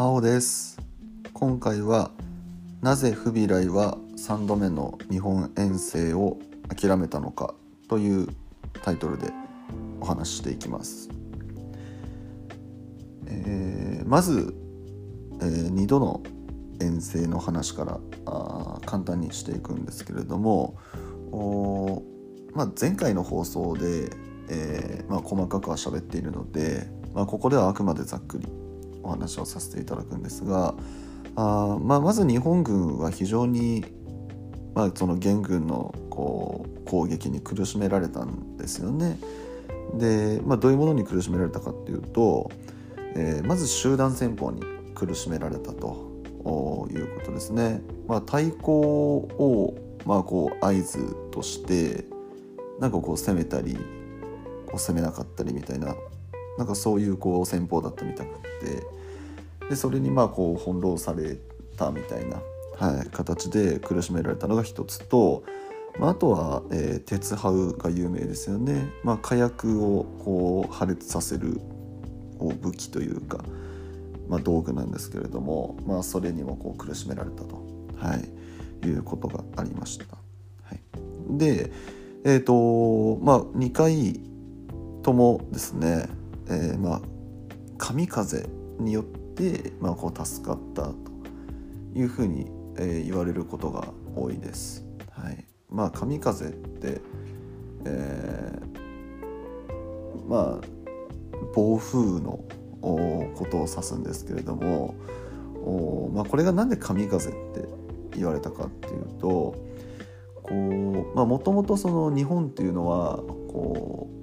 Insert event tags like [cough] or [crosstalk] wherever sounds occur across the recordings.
真央です。今回はなぜフビライは3度目の日本遠征を諦めたのかというタイトルでお話ししていきます、えー、まず、えー、2度の遠征の話からあ簡単にしていくんですけれどもおまあ、前回の放送で、えーまあ、細かくは喋っているので、まあ、ここではあくまでざっくり。お話をさせていただくんですがあ、まあ、まず日本軍は非常に、まあ、その元軍のこう攻撃に苦しめられたんですよね。で、まあ、どういうものに苦しめられたかっていうと、えー、まず集団戦法に苦しめられたということですね。まあ、対抗を、まあ、こう合図としてなんかこう攻めたりこう攻めなかったりみたいななんかそういうこう戦法だったみたくって。でそれにまあこう翻弄されたみたいな、はい、形で苦しめられたのが一つと、まあ、あとは、えー、鉄ハウが有名ですよね、まあ、火薬をこう破裂させる武器というか、まあ、道具なんですけれども、まあ、それにもこう苦しめられたと、はい、いうことがありました。はい、でえっ、ー、とまあ2回ともですね、えー、まあ神風によって、まあ、こう助かったというふうに、えー、言われることが多いです。はい、まあ神風って、えー、まあ暴風のことを指すんですけれどもお、まあ、これが何で神風って言われたかっていうともともと日本っていうのはこう、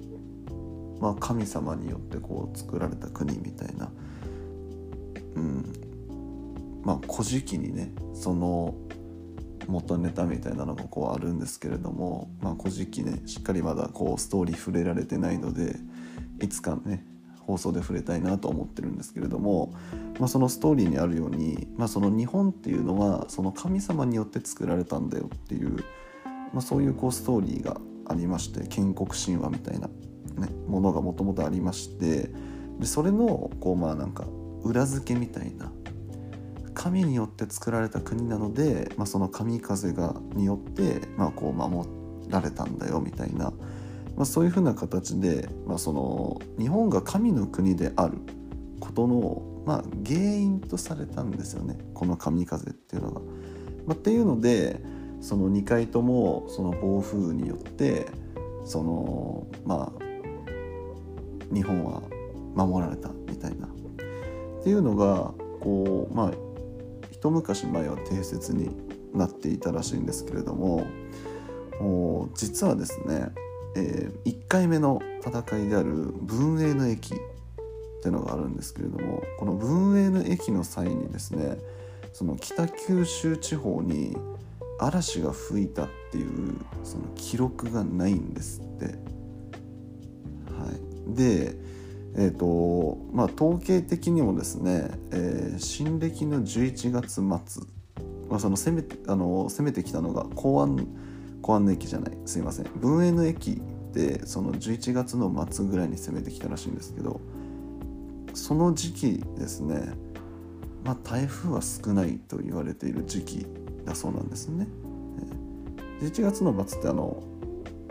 まあ、神様によってこう作られた国みたいな、うん。まあ、古事記にねその元ネタみたいなのがこうあるんですけれども、まあ、古事記ねしっかりまだこうストーリー触れられてないのでいつかね放送で触れたいなと思ってるんですけれども、まあ、そのストーリーにあるように、まあ、その日本っていうのはその神様によって作られたんだよっていう、まあ、そういうこうストーリーがありまして建国神話みたいな、ね、ものがもともとありましてでそれのこうまあなんか裏付けみたいな神によって作られた国なので、まあ、その神風がによって、まあ、こう守られたんだよみたいな、まあ、そういうふうな形で、まあ、その日本が神の国であることの、まあ、原因とされたんですよねこの神風っていうのが。まあ、っていうのでその2回ともその暴風雨によってそのまあ日本は守られたみたいなっていうのがこうまあ一昔前は定説になっていたらしいんですけれども実はですね、えー、1回目の戦いである文永の駅っていうのがあるんですけれどもこの文永の駅の際にですねその北九州地方に嵐が吹いたっていうその記録がないんですって。でえーとまあ、統計的にもですね、えー、新暦の11月末、まあ、その攻めあの攻めてきたのが公安公安の駅じゃないすいません文永の駅でその11月の末ぐらいに攻めてきたらしいんですけどその時期ですね、まあ、台風は少ないと言われている時期だそうなんですね。11月の末ってあの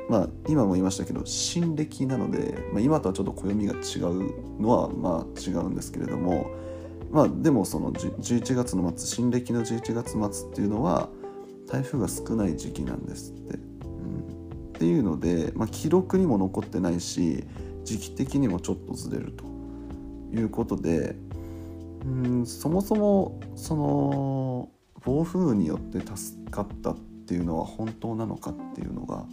まあ今も言いましたけど新暦なので、まあ、今とはちょっと暦が違うのはまあ違うんですけれどもまあでもその11月の末新暦の11月末っていうのは台風が少ない時期なんですって。うん、っていうので、まあ、記録にも残ってないし時期的にもちょっとずれるということでうんそもそもその暴風によって助かったっていうのは本当なのかっていうのが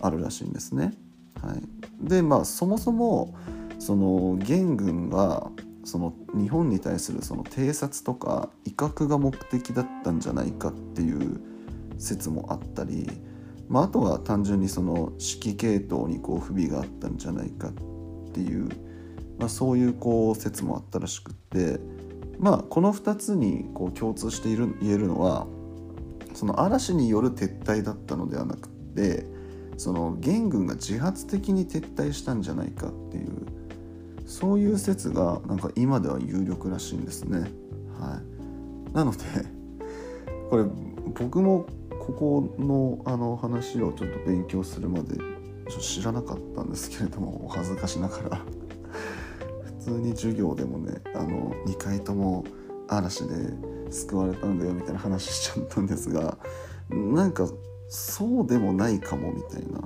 あるらしいんですね。はい、でまあそもそもその元軍がその日本に対するその偵察とか威嚇が目的だったんじゃないかっていう説もあったり、まあ、あとは単純にその指揮系統にこう不備があったんじゃないかっていう、まあ、そういうこう説もあったらしくってまあこの2つにこう共通している言えるのはその嵐による撤退だったのではなくてその元軍が自発的に撤退したんじゃないかっていうそういう説がなんか今では有力らしいんですね。はい、なので [laughs] これ僕もここのあの話をちょっと勉強するまで知らなかったんですけれどもお恥ずかしながら [laughs] 普通に授業でもねあの2回とも嵐で救われたんだよみたいな話しちゃったんですがなんかそうでもないかもみたいな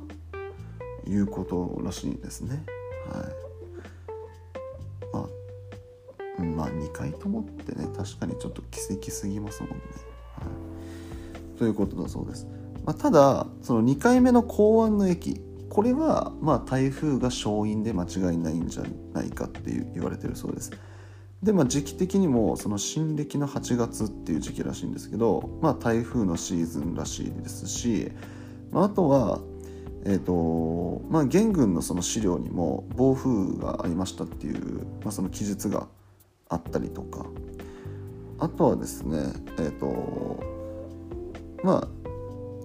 いうことらしいですね。はいまあ、まあ2回ともってね確かにちょっと奇跡すぎますもんね。はい、ということだそうです。まあ、ただその2回目の港湾の駅これはまあ台風が勝因で間違いないんじゃないかっていう言われてるそうです。でまあ時期的にもその新暦の8月っていう時期らしいんですけど、まあ、台風のシーズンらしいですし、まあ、あとはえーとまあ、元軍のその資料にも暴風がありましたっていう、まあ、その記述があったりとか。あとはですねえっ、ー、とまあ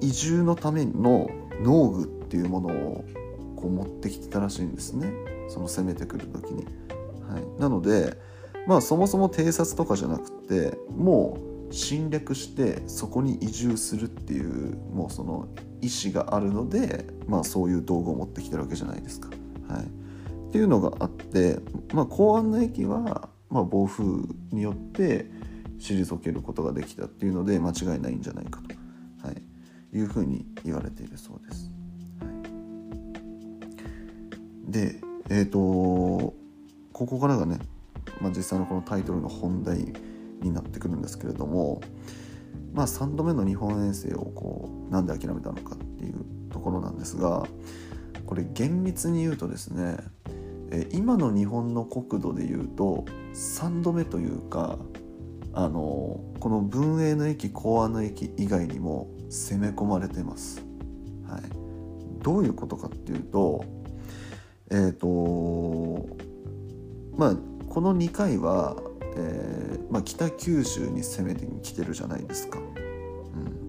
移住のための農具っていうものをこう持ってきてたらしいんですね。その攻めてくる時に。はい、なのでまあそもそも偵察とかじゃなくてもう侵略してそこに移住するっていうもうその意思があるので、まあ、そういう道具を持ってきてるわけじゃないですか。はい、っていうのがあって、まあ、公安の駅は、まあ、暴風によって退けることができたっていうので間違いないんじゃないかと、はい、いうふうに言われているそうです。はい、でえっ、ー、とここからがね、まあ、実際のこのタイトルの本題になってくるんですけれども、まあ、3度目の日本遠征をこうなんで諦めたのかっていうところなんですがこれ厳密に言うとですね今の日本の国土でいうと3度目というかあのこの文永の駅公安の駅以外にも攻め込まれてます。はい、どういうことかっていうとえっ、ー、とまあこの2回はえー、まあ、北九州に攻めてきてるじゃないですか、うん、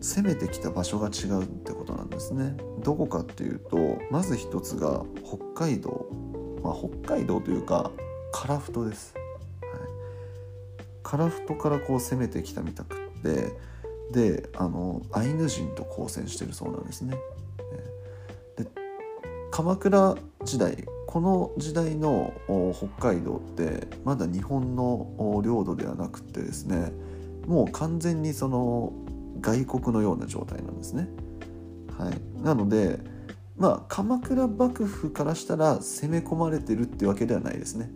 攻めてきた場所が違うってことなんですね。どこかっていうとまず一つが北海道、まあ、北海道というか樺太です、はい、樺太からこう攻めてきたみたくってであのアイヌ人と交戦してるそうなんですね。鎌倉時代この時代の北海道ってまだ日本の領土ではなくてですねもう完全にその外国のような状態なんですね。はい、なのでまあ鎌倉幕府からしたら攻め込まれてるってわけではないですね。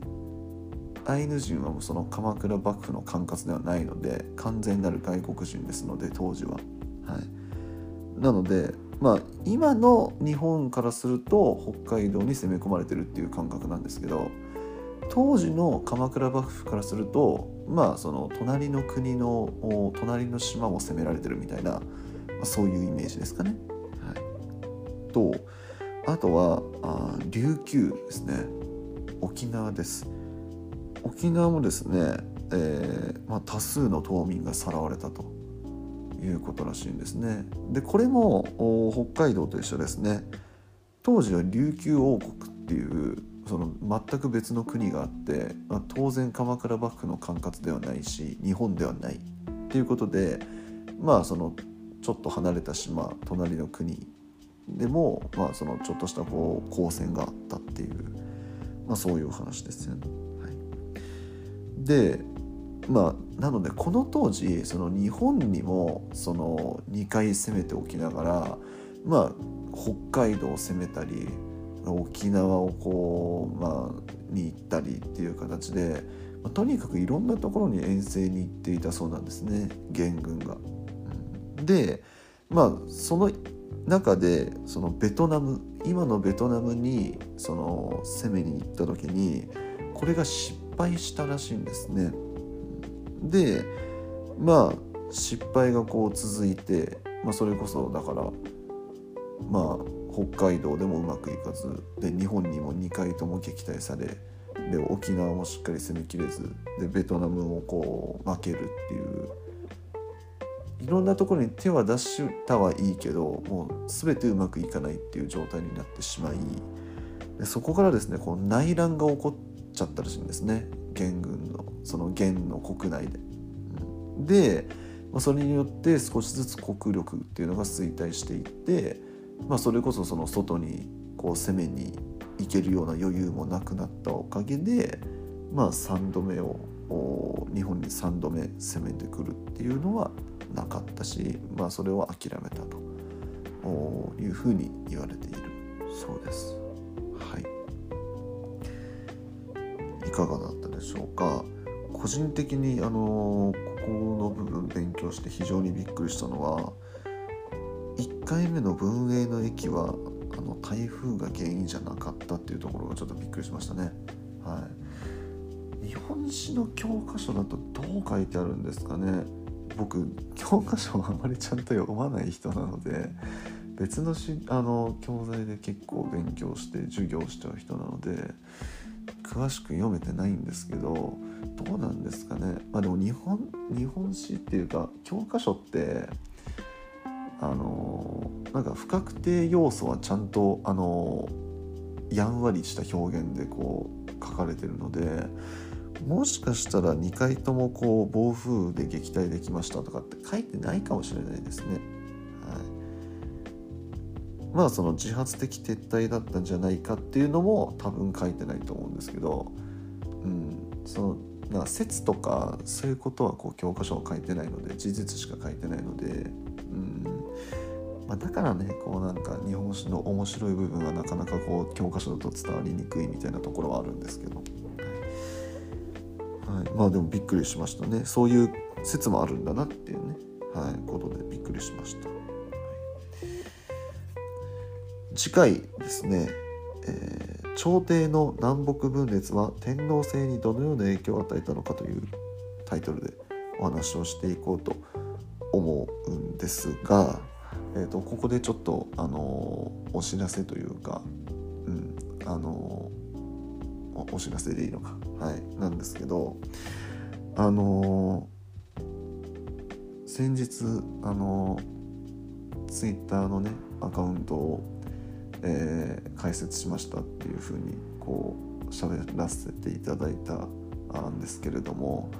アイヌ人はもうその鎌倉幕府の管轄ではないので完全なる外国人ですので当時は。はい、なのでまあ今の日本からすると北海道に攻め込まれてるっていう感覚なんですけど当時の鎌倉幕府からするとまあその隣の国の隣の島も攻められてるみたいな、まあ、そういうイメージですかね。はい、とあとはあ琉球ですね沖縄です。沖縄もですね、えーまあ、多数の島民がさらわれたと。いうことらしいんですね。でこれも北海道と一緒ですね。当時は琉球王国っていうその全く別の国があって、まあ、当然鎌倉幕府の管轄ではないし日本ではないっていうことでまあそのちょっと離れた島隣の国でも、まあ、そのちょっとしたこう交戦があったっていう、まあ、そういう話ですよね。はい、でまあなのでこの当時その日本にもその2回攻めておきながらまあ北海道を攻めたり沖縄をこう、まあ、に行ったりっていう形で、まあ、とにかくいろんなところに遠征に行っていたそうなんですね元軍が。でまあその中でそのベトナム今のベトナムにその攻めに行った時にこれが失敗したらしいんですね。でまあ失敗がこう続いて、まあ、それこそだからまあ北海道でもうまくいかずで日本にも2回とも撃退されで沖縄もしっかり攻めきれずでベトナムもこう負けるっていういろんなところに手は出したはいいけどもう全てうまくいかないっていう状態になってしまいでそこからですねこう内乱が起こっちゃったらしいんですね元軍の。その元の国内で。で、まあ、それによって少しずつ国力っていうのが衰退していって、まあ、それこそその外にこう攻めに行けるような余裕もなくなったおかげで、まあ、3度目を日本に3度目攻めてくるっていうのはなかったし、まあ、それを諦めたというふうに言われているそうです。はい、いかがだったでしょうか？個人的にあのここの部分勉強して非常にびっくりしたのは1回目の文英の駅はあの台風が原因じゃなかったっていうところがちょっとびっくりしましたね。はい、日本史の教科書だとどう書いてあるんですかね僕教科書をあまりちゃんと読まない人なので別のしあの教材で結構勉強して授業しちゃう人なので詳しく読めてないんですけどどうなんですかねまあでも日本日本史っていうか教科書ってあのなんか不確定要素はちゃんとあのやんわりした表現でこう書かれてるのでもしかしたら2回ともこう暴風で撃退できましたとかって書いてないかもしれないですね。まあその自発的撤退だったんじゃないかっていうのも多分書いてないと思うんですけど、うん、そのなんか説とかそういうことはこう教科書は書いてないので事実しか書いてないので、うん。まあ、だからねこうなんか日本史の面白い部分はなかなかこう教科書だと伝わりにくいみたいなところはあるんですけど。はい、まあでもびっくりしましたね。そういう説もあるんだなっていうね、はい、ことでびっくりしました、次回ですね、えー、朝廷の南北分裂は天皇制にどのような影響を与えたのかというタイトルでお話をしていこうと思うんですが、えーと、ここでちょっと、あのー、お知らせというか、うんあのー、お知らせでいいのか。はい、なんですけどあのー、先日あのー、ツイッターのねアカウントを、えー、開設しましたっていうふうにこう喋らせていただいたんですけれども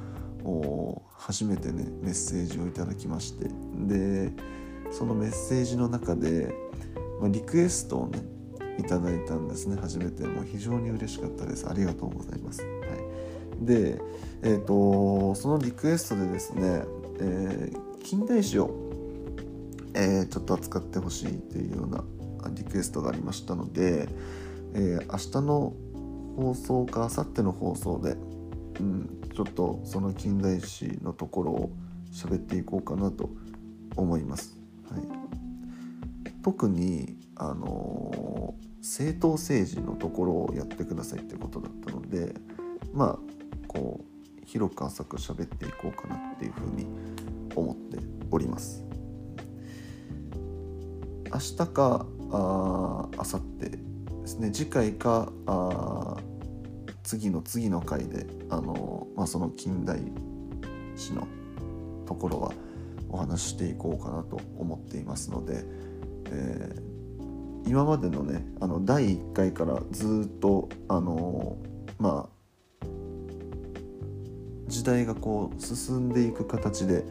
初めてねメッセージをいただきまして。でそのメッセージの中で、まあ、リクエストをねいただいたんですね。初めてもう非常に嬉しかったです。ありがとうございます、はい、で、えーと、そのリクエストでですね、えー、近代史を、えー、ちょっと扱ってほしいというようなリクエストがありましたので、えー、明日の放送か明後日の放送で、うん、ちょっとその近代史のところを喋っていこうかなと思います。はい、特にあの政党政治のところをやってくださいってことだったのでまあこう広く浅く喋っていこうかなっていうふうに思っております。明日かあ明後日ですね。次回かあ次の次の回であの、まあ、その近代史のところはお話ししていこうかなと思っていますので、えー今までのねあの第1回からずっとあのまあ時代がこう進んでいく形で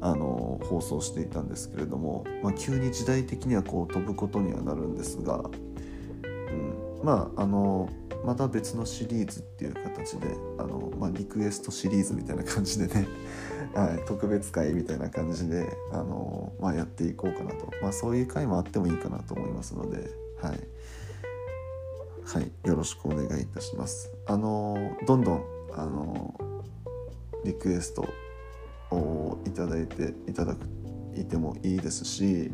あの放送していたんですけれども、まあ、急に時代的にはこう飛ぶことにはなるんですが、うん、まああのまた別のシリーズっていう形であの、まあ、リクエストシリーズみたいな感じでね [laughs] はい、特別会みたいな感じで、あのまあ、やっていこうかなと、まあ、そういう会もあってもいいかなと思いますので、はい、はい、よろしくお願いいたします。あのどんどん、あのリクエストをいただいていただくいてもいいですし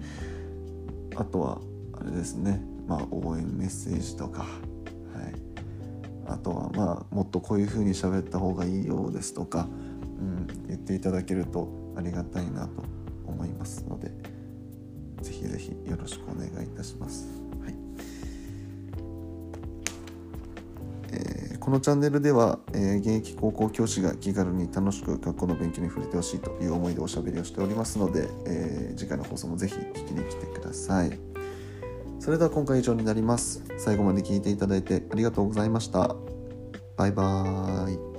あとはあれですね、まあ、応援メッセージとか、はい、あとはまあもっとこういう風に喋った方がいいようですとか。うん、言っていただけるとありがたいなと思いますのでぜひぜひよろしくお願いいたします。このチャンネルでは、えー、現役高校教師が気軽に楽しく学校の勉強に触れてほしいという思いでおしゃべりをしておりますので、えー、次回の放送もぜひ聞きに来てください。それでは今回以上になります。最後まで聞いていただいてありがとうございました。バイバーイ。